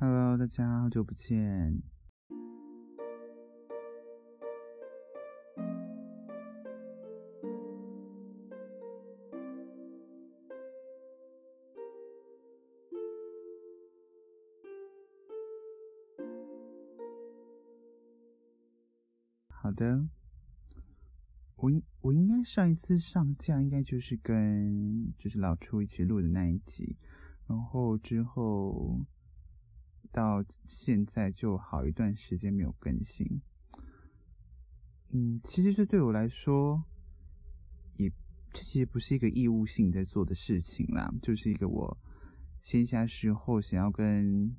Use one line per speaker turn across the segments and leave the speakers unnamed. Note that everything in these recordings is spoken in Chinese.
Hello，大家好久不见。好的，我应我应该上一次上架应该就是跟就是老初一起录的那一集，然后之后。到现在就好一段时间没有更新，嗯，其实这对我来说，也这其实不是一个义务性在做的事情啦，就是一个我闲暇时候想要跟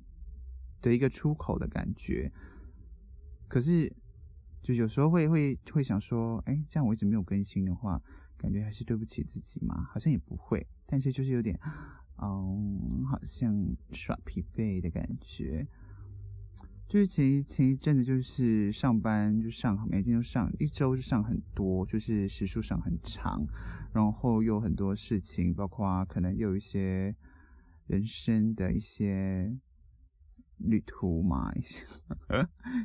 的一个出口的感觉。可是，就有时候会会会想说，哎，这样我一直没有更新的话，感觉还是对不起自己嘛？好像也不会，但是就是有点。嗯，好像耍疲惫的感觉，就是前一前一阵子就是上班就上，每天都上，一周就上很多，就是时数上很长，然后又很多事情，包括可能又有一些人生的一些旅途嘛，一 些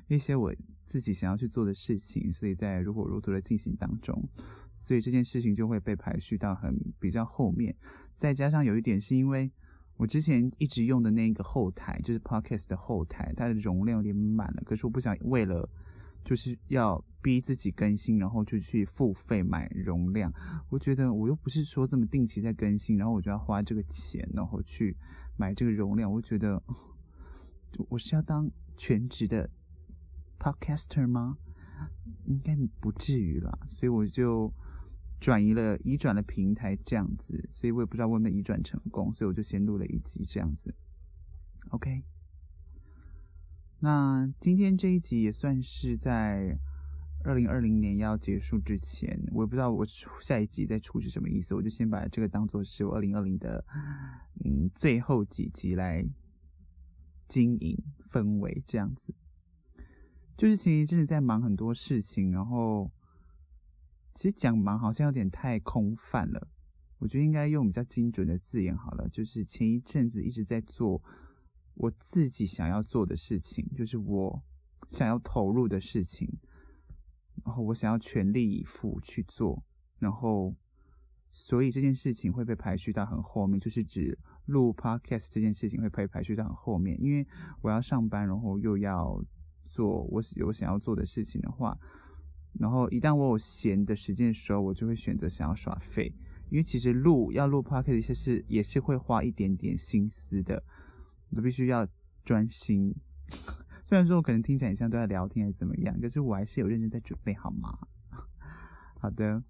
一些我自己想要去做的事情，所以在如火如荼的进行当中，所以这件事情就会被排序到很比较后面。再加上有一点是因为我之前一直用的那个后台，就是 Podcast 的后台，它的容量有点满了。可是我不想为了就是要逼自己更新，然后就去付费买容量。我觉得我又不是说这么定期在更新，然后我就要花这个钱，然后去买这个容量。我觉得我是要当全职的 Podcaster 吗？应该不至于啦，所以我就。转移了，移转了平台这样子，所以我也不知道会不会移转成功，所以我就先录了一集这样子。OK，那今天这一集也算是在二零二零年要结束之前，我也不知道我下一集再出是什么意思，我就先把这个当做是我二零二零的嗯最后几集来经营氛围这样子。就是其实真的在忙很多事情，然后。其实讲忙好像有点太空泛了，我觉得应该用比较精准的字眼好了。就是前一阵子一直在做我自己想要做的事情，就是我想要投入的事情，然后我想要全力以赴去做，然后所以这件事情会被排序到很后面，就是指录 podcast 这件事情会被排序到很后面，因为我要上班，然后又要做我有想要做的事情的话。然后一旦我有闲的时间的时候，我就会选择想要耍废，因为其实录要录 podcast 一些事也是会花一点点心思的，我必须要专心。虽然说我可能听起来很像都在聊天还是怎么样，可是我还是有认真在准备，好吗？好的。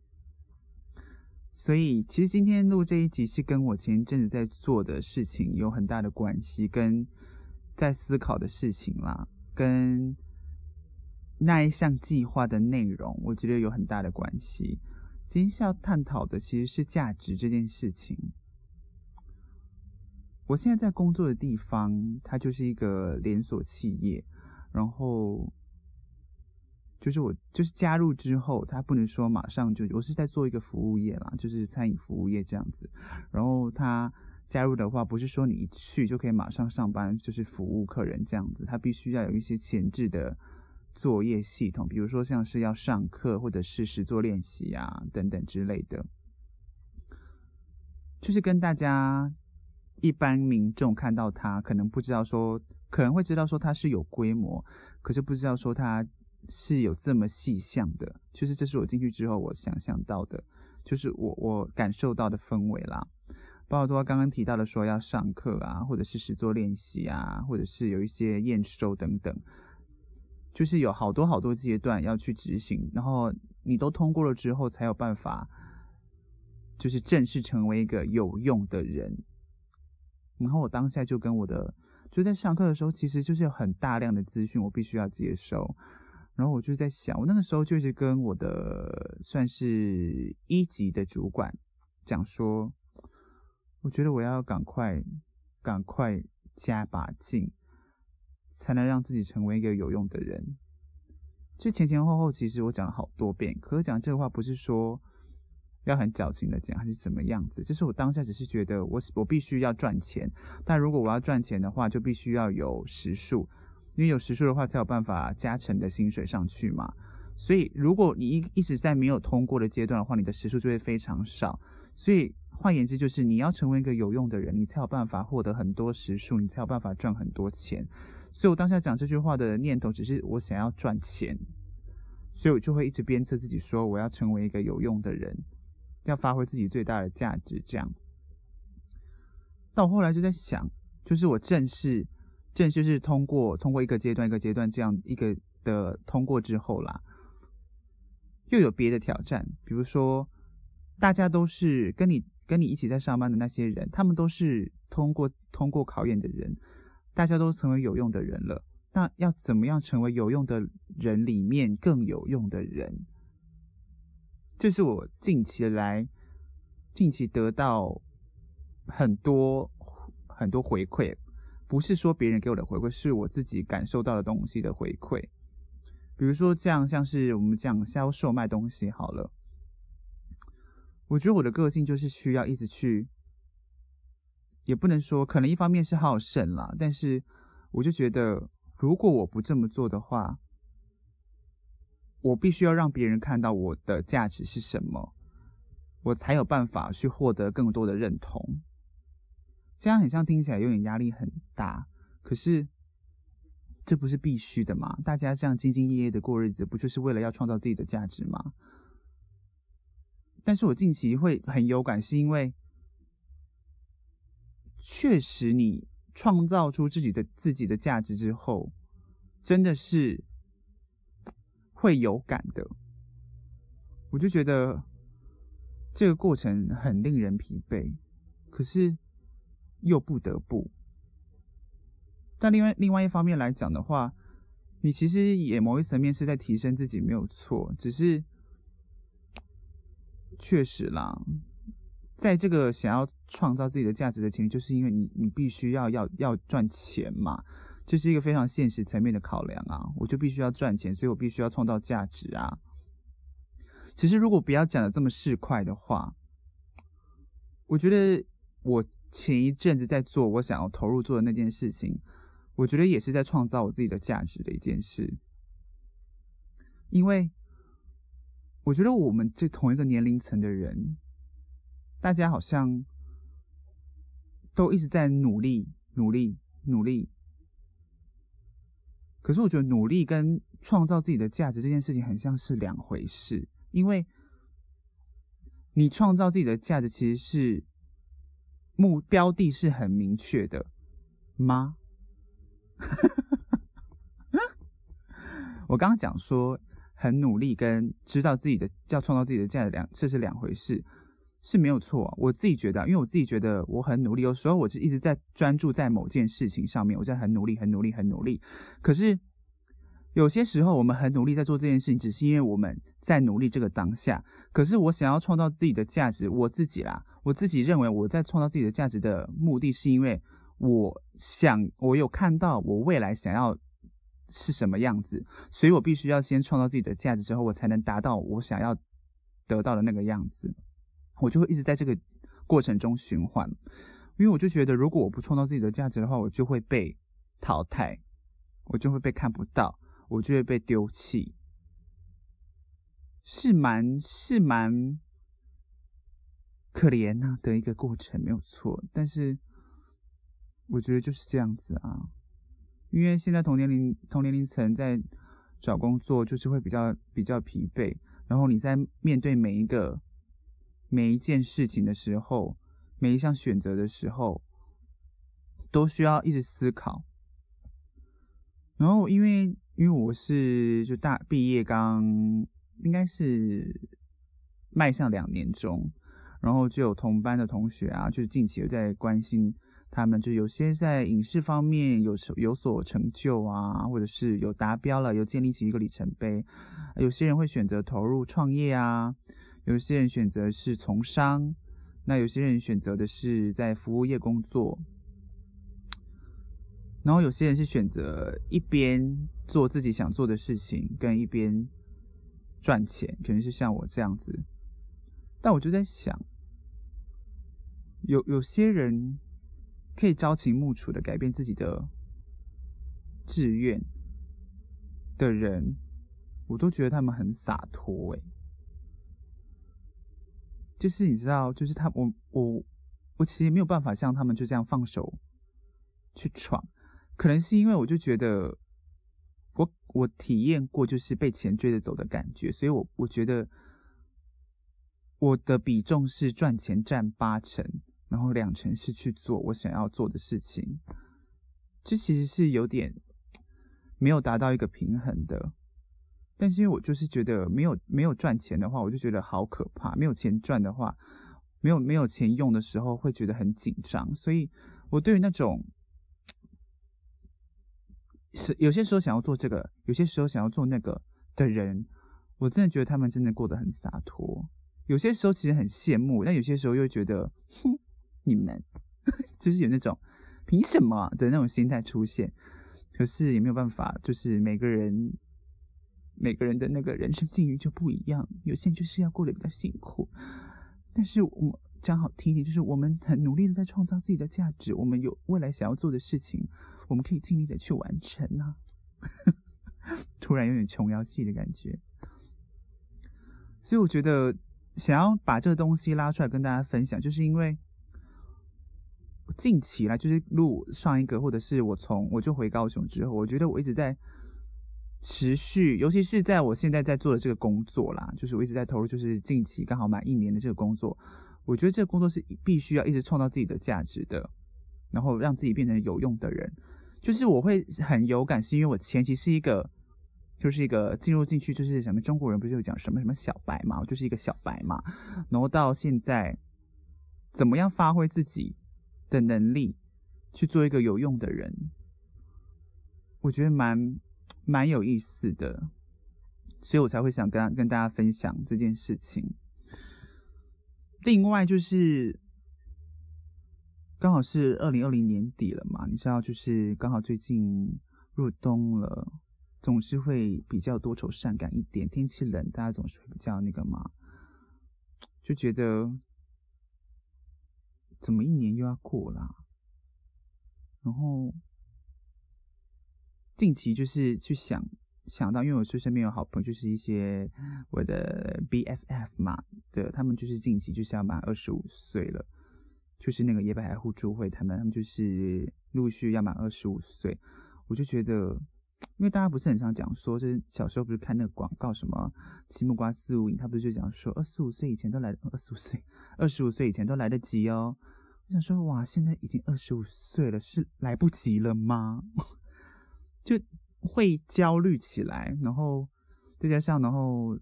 所以其实今天录这一集是跟我前一阵子在做的事情有很大的关系，跟在思考的事情啦，跟。那一项计划的内容，我觉得有很大的关系。今天是要探讨的其实是价值这件事情。我现在在工作的地方，它就是一个连锁企业，然后就是我就是加入之后，它不能说马上就，我是在做一个服务业啦，就是餐饮服务业这样子。然后他加入的话，不是说你一去就可以马上上班，就是服务客人这样子，他必须要有一些前置的。作业系统，比如说像是要上课或者是实作练习啊等等之类的，就是跟大家一般民众看到它，可能不知道说，可能会知道说它是有规模，可是不知道说它是有这么细项的。就是这是我进去之后我想象到的，就是我我感受到的氛围啦。包括说刚刚提到的说要上课啊，或者是实作练习啊，或者是有一些验收等等。就是有好多好多阶段要去执行，然后你都通过了之后，才有办法，就是正式成为一个有用的人。然后我当下就跟我的，就在上课的时候，其实就是有很大量的资讯我必须要接收。然后我就在想，我那个时候就是跟我的算是一级的主管讲说，我觉得我要赶快赶快加把劲。才能让自己成为一个有用的人。就前前后后，其实我讲了好多遍。可是讲这个话，不是说，要很矫情的讲，还是怎么样子？就是我当下只是觉得我我必须要赚钱，但如果我要赚钱的话，就必须要有时数，因为有时数的话才有办法加成的薪水上去嘛。所以如果你一一直在没有通过的阶段的话，你的时数就会非常少。所以换言之，就是你要成为一个有用的人，你才有办法获得很多时数，你才有办法赚很多钱。所以我当下讲这句话的念头，只是我想要赚钱，所以我就会一直鞭策自己说，我要成为一个有用的人。要发挥自己最大的价值，这样。到后来就在想，就是我正式正式是通过通过一个阶段一个阶段这样一个的通过之后啦，又有别的挑战，比如说大家都是跟你跟你一起在上班的那些人，他们都是通过通过考验的人，大家都成为有用的人了。那要怎么样成为有用的人里面更有用的人？这是我近期来，近期得到很多很多回馈，不是说别人给我的回馈，是我自己感受到的东西的回馈。比如说这样，像是我们这样销售卖东西好了，我觉得我的个性就是需要一直去，也不能说，可能一方面是好胜啦，但是我就觉得，如果我不这么做的话。我必须要让别人看到我的价值是什么，我才有办法去获得更多的认同。这样很像听起来有点压力很大，可是这不是必须的吗？大家这样兢兢业业的过日子，不就是为了要创造自己的价值吗？但是我近期会很有感，是因为确实你创造出自己的自己的价值之后，真的是。会有感的，我就觉得这个过程很令人疲惫，可是又不得不。但另外另外一方面来讲的话，你其实也某一层面是在提升自己，没有错。只是确实啦，在这个想要创造自己的价值的前提，就是因为你你必须要要要赚钱嘛。这是一个非常现实层面的考量啊，我就必须要赚钱，所以我必须要创造价值啊。其实如果不要讲的这么市侩的话，我觉得我前一阵子在做我想要投入做的那件事情，我觉得也是在创造我自己的价值的一件事。因为我觉得我们这同一个年龄层的人，大家好像都一直在努力、努力、努力。可是我觉得努力跟创造自己的价值这件事情很像是两回事，因为你创造自己的价值其实是目标地是很明确的吗？我刚刚讲说很努力跟知道自己的叫创造自己的价值两这是两回事。是没有错，我自己觉得，因为我自己觉得我很努力，有时候我就一直在专注在某件事情上面，我在很努力、很努力、很努力。可是有些时候，我们很努力在做这件事情，只是因为我们在努力这个当下。可是我想要创造自己的价值，我自己啦，我自己认为我在创造自己的价值的目的是因为我想，我有看到我未来想要是什么样子，所以我必须要先创造自己的价值之后，我才能达到我想要得到的那个样子。我就会一直在这个过程中循环，因为我就觉得，如果我不创造自己的价值的话，我就会被淘汰，我就会被看不到，我就会被丢弃，是蛮是蛮可怜呐的一个过程，没有错。但是我觉得就是这样子啊，因为现在同年龄同年龄层在找工作，就是会比较比较疲惫，然后你在面对每一个。每一件事情的时候，每一项选择的时候，都需要一直思考。然后，因为因为我是就大毕业刚，应该是迈向两年中，然后就有同班的同学啊，就是近期有在关心他们，就有些在影视方面有有所成就啊，或者是有达标了，有建立起一个里程碑。有些人会选择投入创业啊。有些人选择是从商，那有些人选择的是在服务业工作，然后有些人是选择一边做自己想做的事情，跟一边赚钱，可能是像我这样子。但我就在想，有有些人可以朝秦暮楚的改变自己的志愿的人，我都觉得他们很洒脱。诶，就是你知道，就是他，我我我其实没有办法像他们就这样放手去闯，可能是因为我就觉得。我我体验过就是被钱追着走的感觉，所以我我觉得我的比重是赚钱占八成，然后两成是去做我想要做的事情。这其实是有点没有达到一个平衡的。但是因为我就是觉得没有没有赚钱的话，我就觉得好可怕；没有钱赚的话，没有没有钱用的时候，会觉得很紧张。所以我对于那种。是有些时候想要做这个，有些时候想要做那个的人，我真的觉得他们真的过得很洒脱。有些时候其实很羡慕，但有些时候又觉得，哼，你们 就是有那种凭什么的那种心态出现。可是也没有办法，就是每个人每个人的那个人生境遇就不一样，有些人就是要过得比较辛苦。但是我们讲好听一点，就是我们很努力的在创造自己的价值，我们有未来想要做的事情。我们可以尽力的去完成、啊。突然有点琼瑶戏的感觉，所以我觉得想要把这个东西拉出来跟大家分享，就是因为近期来就是录上一个，或者是我从我就回高雄之后，我觉得我一直在持续，尤其是在我现在在做的这个工作啦，就是我一直在投入，就是近期刚好满一年的这个工作，我觉得这个工作是必须要一直创造自己的价值的，然后让自己变成有用的人。就是我会很有感，是因为我前期是一个，就是一个进入进去，就是什么中国人不是有讲什么什么小白嘛，我就是一个小白嘛，然后到现在，怎么样发挥自己的能力去做一个有用的人，我觉得蛮蛮有意思的，所以我才会想跟跟大家分享这件事情。另外就是。刚好是二零二零年底了嘛，你知道，就是刚好最近入冬了，总是会比较多愁善感一点。天气冷，大家总是会比较那个嘛，就觉得怎么一年又要过了。然后近期就是去想想到，因为我是身边有好朋友，就是一些我的 BFF 嘛，对，他们就是近期就是要满二十五岁了。就是那个野百合互助会，他们他们就是陆续要满二十五岁，我就觉得，因为大家不是很常讲说，就是小时候不是看那个广告什么“七木瓜四物饮”，他不是就讲说二十五岁以前都来，二十五岁，二十五岁以前都来得及哦。我想说，哇，现在已经二十五岁了，是来不及了吗？就会焦虑起来，然后再加上，然后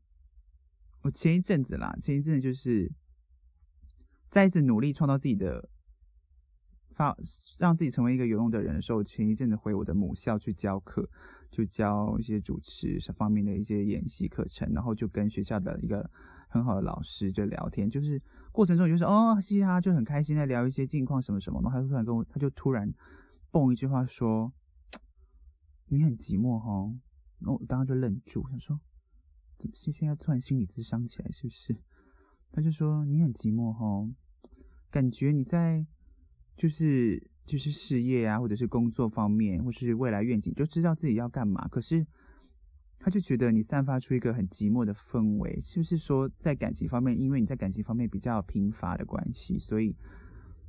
我前一阵子啦，前一阵子就是。再一次努力创造自己的发，让自己成为一个有用的人的时候，前一阵子回我的母校去教课，就教一些主持方面的一些演习课程，然后就跟学校的一个很好的老师就聊天，就是过程中就是哦嘻哈就很开心在聊一些近况什么什么，然后他就突然跟我，他就突然蹦一句话说：“你很寂寞哈。”然后我当时就愣住，想说怎么现现在突然心理咨商起来是不是？他就说：“你很寂寞哈。”感觉你在就是就是事业啊，或者是工作方面，或是未来愿景，就知道自己要干嘛。可是他就觉得你散发出一个很寂寞的氛围，是不是说在感情方面，因为你在感情方面比较贫乏的关系，所以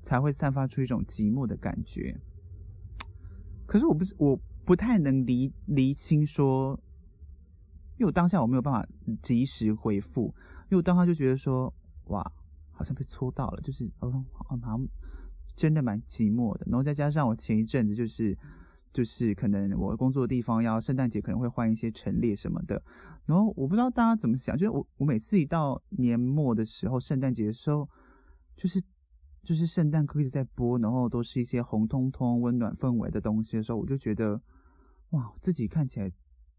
才会散发出一种寂寞的感觉？可是我不是，我不太能厘厘清说，因为我当下我没有办法及时回复，因为我当下就觉得说，哇。好像被戳到了，就是哦，好像真的蛮寂寞的。然后再加上我前一阵子就是就是可能我工作的地方要圣诞节可能会换一些陈列什么的，然后我不知道大家怎么想，就是我我每次一到年末的时候，圣诞节的时候，就是就是圣诞歌一直在播，然后都是一些红彤彤、温暖氛围的东西的时候，我就觉得哇，自己看起来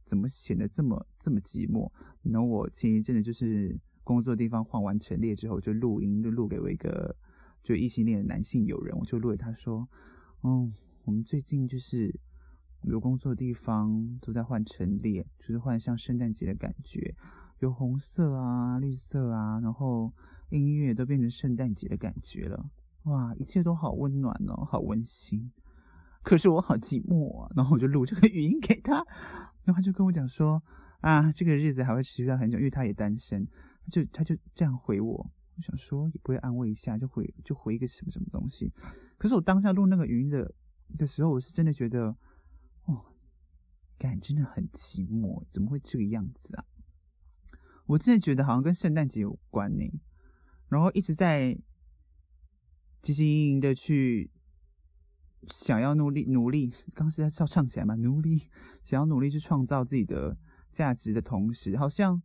怎么显得这么这么寂寞？然后我前一阵子就是。工作地方换完陈列之后，就录音，就录给我一个就异性恋的男性友人，我就录给他说：“嗯，我们最近就是有工作地方都在换陈列，就是换像圣诞节的感觉，有红色啊、绿色啊，然后音乐都变成圣诞节的感觉了，哇，一切都好温暖哦，好温馨。可是我好寂寞啊，然后我就录这个语音给他，然后他就跟我讲说啊，这个日子还会持续到很久，因为他也单身，他就他就这样回我，我想说也不会安慰一下，就回就回一个什么什么东西。可是我当下录那个语音的的时候，我是真的觉得，哦，感真的很寂寞，怎么会这个样子啊？我真的觉得好像跟圣诞节有关呢，然后一直在汲汲营营的去想要努力努力，刚是在照唱起来嘛，努力想要努力去创造自己的价值的同时，好像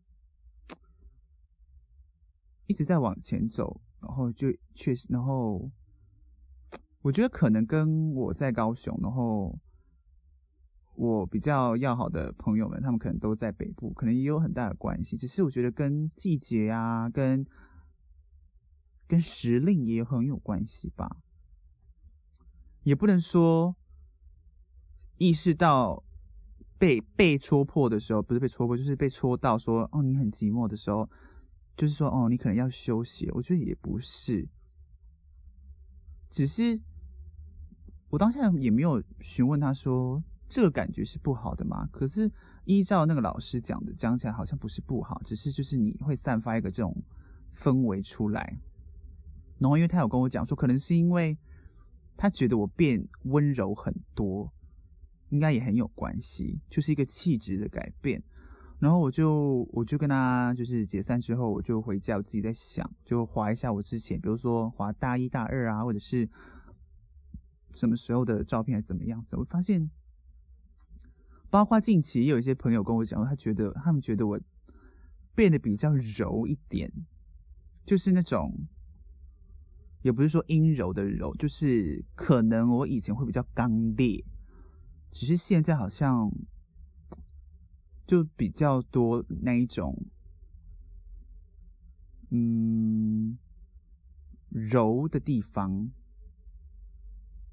一直在往前走，然后就确实，然后我觉得可能跟我在高雄，然后。我比较要好的朋友们，他们可能都在北部，可能也有很大的关系。只是我觉得跟季节啊，跟跟时令也很有关系吧。也不能说意识到被被戳破的时候，不是被戳破，就是被戳到说哦，你很寂寞的时候，就是说哦，你可能要休息。我觉得也不是，只是我当下也没有询问他说。这个感觉是不好的吗？可是依照那个老师讲的，讲起来好像不是不好，只是就是你会散发一个这种氛围出来。然后因为他有跟我讲说，可能是因为他觉得我变温柔很多，应该也很有关系，就是一个气质的改变。然后我就我就跟他就是解散之后，我就回家，我自己在想，就划一下我之前，比如说划大一大二啊，或者是什么时候的照片，还怎么样子，我发现。包括近期也有一些朋友跟我讲，他觉得他们觉得我变得比较柔一点，就是那种也不是说阴柔的柔，就是可能我以前会比较刚烈，只是现在好像就比较多那一种，嗯，柔的地方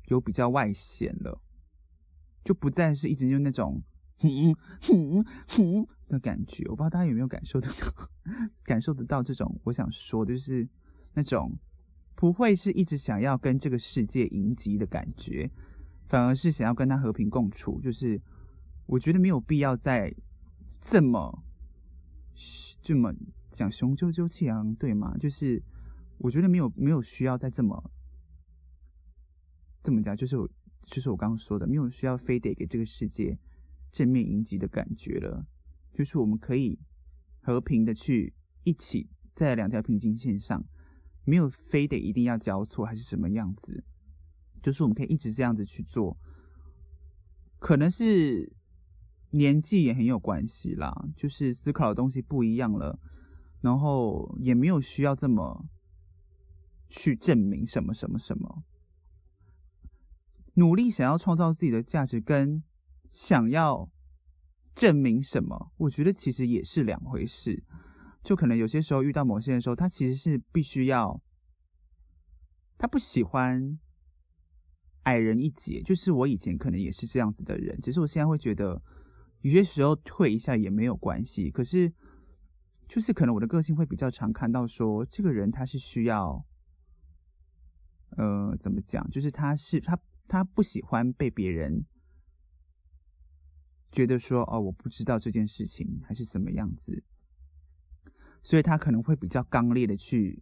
有比较外显了。就不再是一直用那种哼哼哼的感觉，我不知道大家有没有感受得到，感受得到这种我想说的就是那种不会是一直想要跟这个世界迎击的感觉，反而是想要跟他和平共处。就是我觉得没有必要再这么这么讲雄赳赳气昂昂，对吗？就是我觉得没有没有需要再这么这么讲，就是我。就是我刚刚说的，没有需要非得给这个世界正面迎击的感觉了。就是我们可以和平的去一起在两条平行线上，没有非得一定要交错还是什么样子。就是我们可以一直这样子去做。可能是年纪也很有关系啦，就是思考的东西不一样了，然后也没有需要这么去证明什么什么什么。努力想要创造自己的价值，跟想要证明什么，我觉得其实也是两回事。就可能有些时候遇到某些人的时候，他其实是必须要，他不喜欢矮人一截。就是我以前可能也是这样子的人，只是我现在会觉得有些时候退一下也没有关系。可是就是可能我的个性会比较常看到说，这个人他是需要，呃，怎么讲？就是他是他。他不喜欢被别人觉得说哦，我不知道这件事情还是什么样子，所以他可能会比较刚烈的去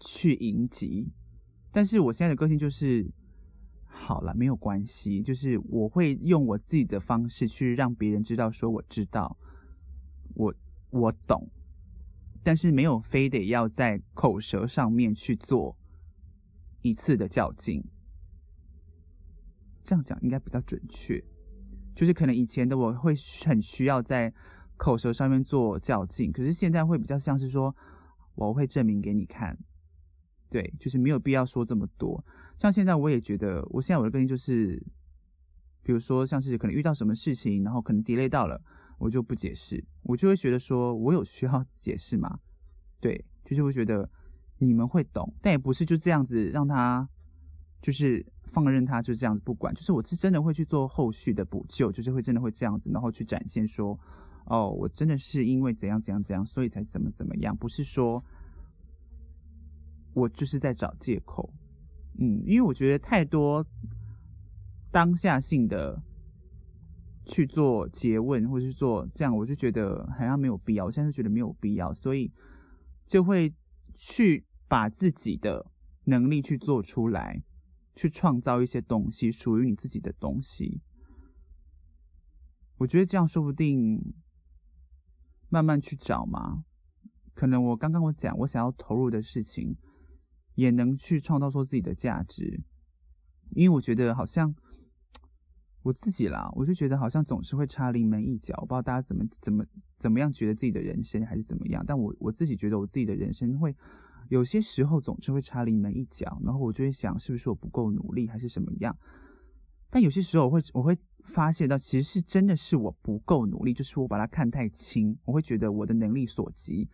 去迎击。但是我现在的个性就是好了，没有关系，就是我会用我自己的方式去让别人知道说我知道，我我懂，但是没有非得要在口舌上面去做一次的较劲。这样讲应该比较准确，就是可能以前的我会很需要在口舌上面做较劲，可是现在会比较像是说我会证明给你看，对，就是没有必要说这么多。像现在我也觉得，我现在我的个性就是，比如说像是可能遇到什么事情，然后可能 delay 到了，我就不解释，我就会觉得说我有需要解释吗？对，就是会觉得你们会懂，但也不是就这样子让他。就是放任他就这样子不管，就是我是真的会去做后续的补救，就是会真的会这样子，然后去展现说，哦，我真的是因为怎样怎样怎样，所以才怎么怎么样，不是说我就是在找借口。嗯，因为我觉得太多当下性的去做詰问，或者是做这样，我就觉得好像没有必要。我现在就觉得没有必要，所以就会去把自己的能力去做出来，去创造一些东西，属于你自己的东西。我觉得这样说不定慢慢去找嘛，可能我刚刚我讲我想要投入的事情。也能去创造出自己的价值，因为我觉得好像我自己啦，我就觉得好像总是会差临门一脚。我不知道大家怎么怎么怎么样觉得自己的人生还是怎么样，但我我自己觉得我自己的人生会有些时候总是会差临门一脚，然后我就会想是不是我不够努力还是什么样。但有些时候我会我会发泄到其实是真的是我不够努力，就是我把它看太轻，我会觉得我的能力所及。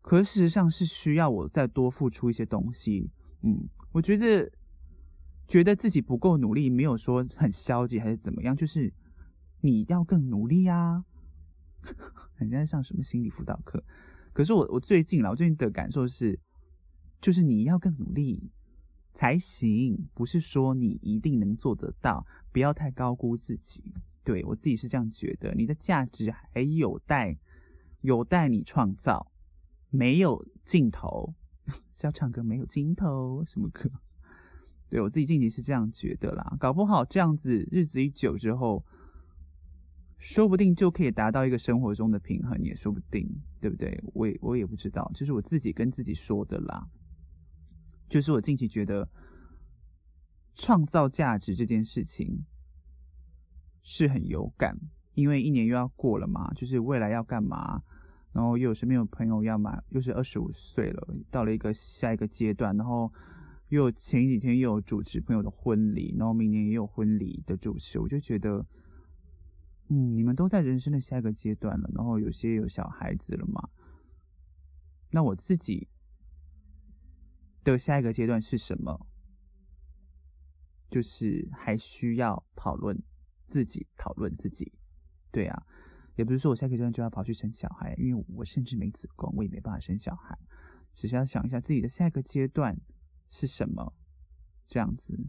可事实上是需要我再多付出一些东西，嗯，我觉得觉得自己不够努力，没有说很消极还是怎么样，就是你要更努力啊。人家在上什么心理辅导课？可是我我最近啦，我最近的感受是，就是你要更努力才行，不是说你一定能做得到，不要太高估自己。对，我自己是这样觉得，你的价值还有待有待你创造。没有尽头，是要唱歌没有尽头什么歌？对，我自己近期是这样觉得啦，搞不好这样子日子一久之后，说不定就可以达到一个生活中的平衡，也说不定，对不对？我也我也不知道，就是我自己跟自己说的啦。就是我近期觉得创造价值这件事情是很有感，因为一年又要过了嘛，就是未来要干嘛？然后又有身边有朋友要买，又是二十五岁了，到了一个下一个阶段。然后又有前几天又有主持朋友的婚礼，然后明年也有婚礼的主持，我就觉得，嗯，你们都在人生的下一个阶段了。然后有些有小孩子了嘛，那我自己的下一个阶段是什么？就是还需要讨论自己，讨论自己，对啊。也不是说我下个阶段就要跑去生小孩，因为我甚至没子宫，我也没办法生小孩。只是要想一下自己的下一个阶段是什么，这样子。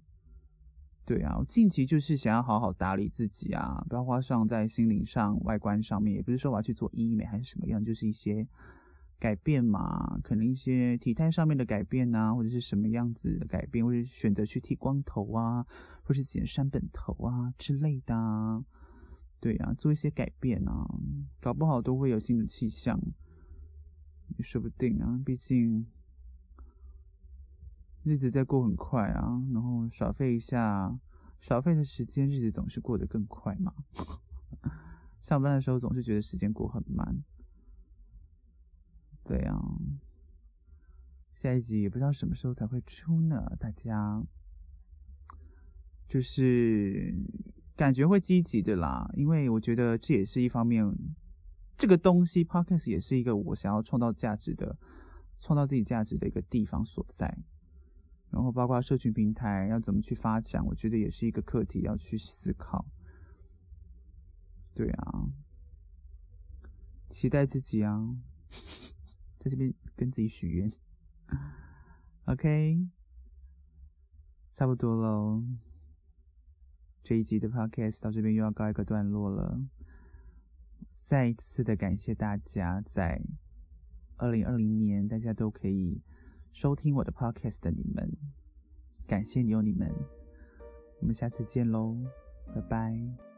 对啊，我近期就是想要好好打理自己啊，不要花上在心灵上、外观上面。也不是说我要去做医美还是什么样，就是一些改变嘛，可能一些体态上面的改变啊，或者是什么样子的改变，或者选择去剃光头啊，或是剪山本头啊之类的啊。对呀、啊，做一些改变啊，搞不好都会有新的气象，也说不定啊。毕竟日子在过很快啊，然后耍废一下，耍废的时间，日子总是过得更快嘛。上班的时候总是觉得时间过很慢。对呀、啊，下一集也不知道什么时候才会出呢，大家就是。感觉会积极的啦，因为我觉得这也是一方面，这个东西 Podcast 也是一个我想要创造价值的、创造自己价值的一个地方所在。然后包括社群平台要怎么去发展，我觉得也是一个课题要去思考。对啊，期待自己啊，在这边跟自己许愿。OK，差不多喽。这一集的 podcast 到这边又要告一个段落了。再一次的感谢大家，在二零二零年大家都可以收听我的 podcast 的你们，感谢你有你们，我们下次见喽，拜拜。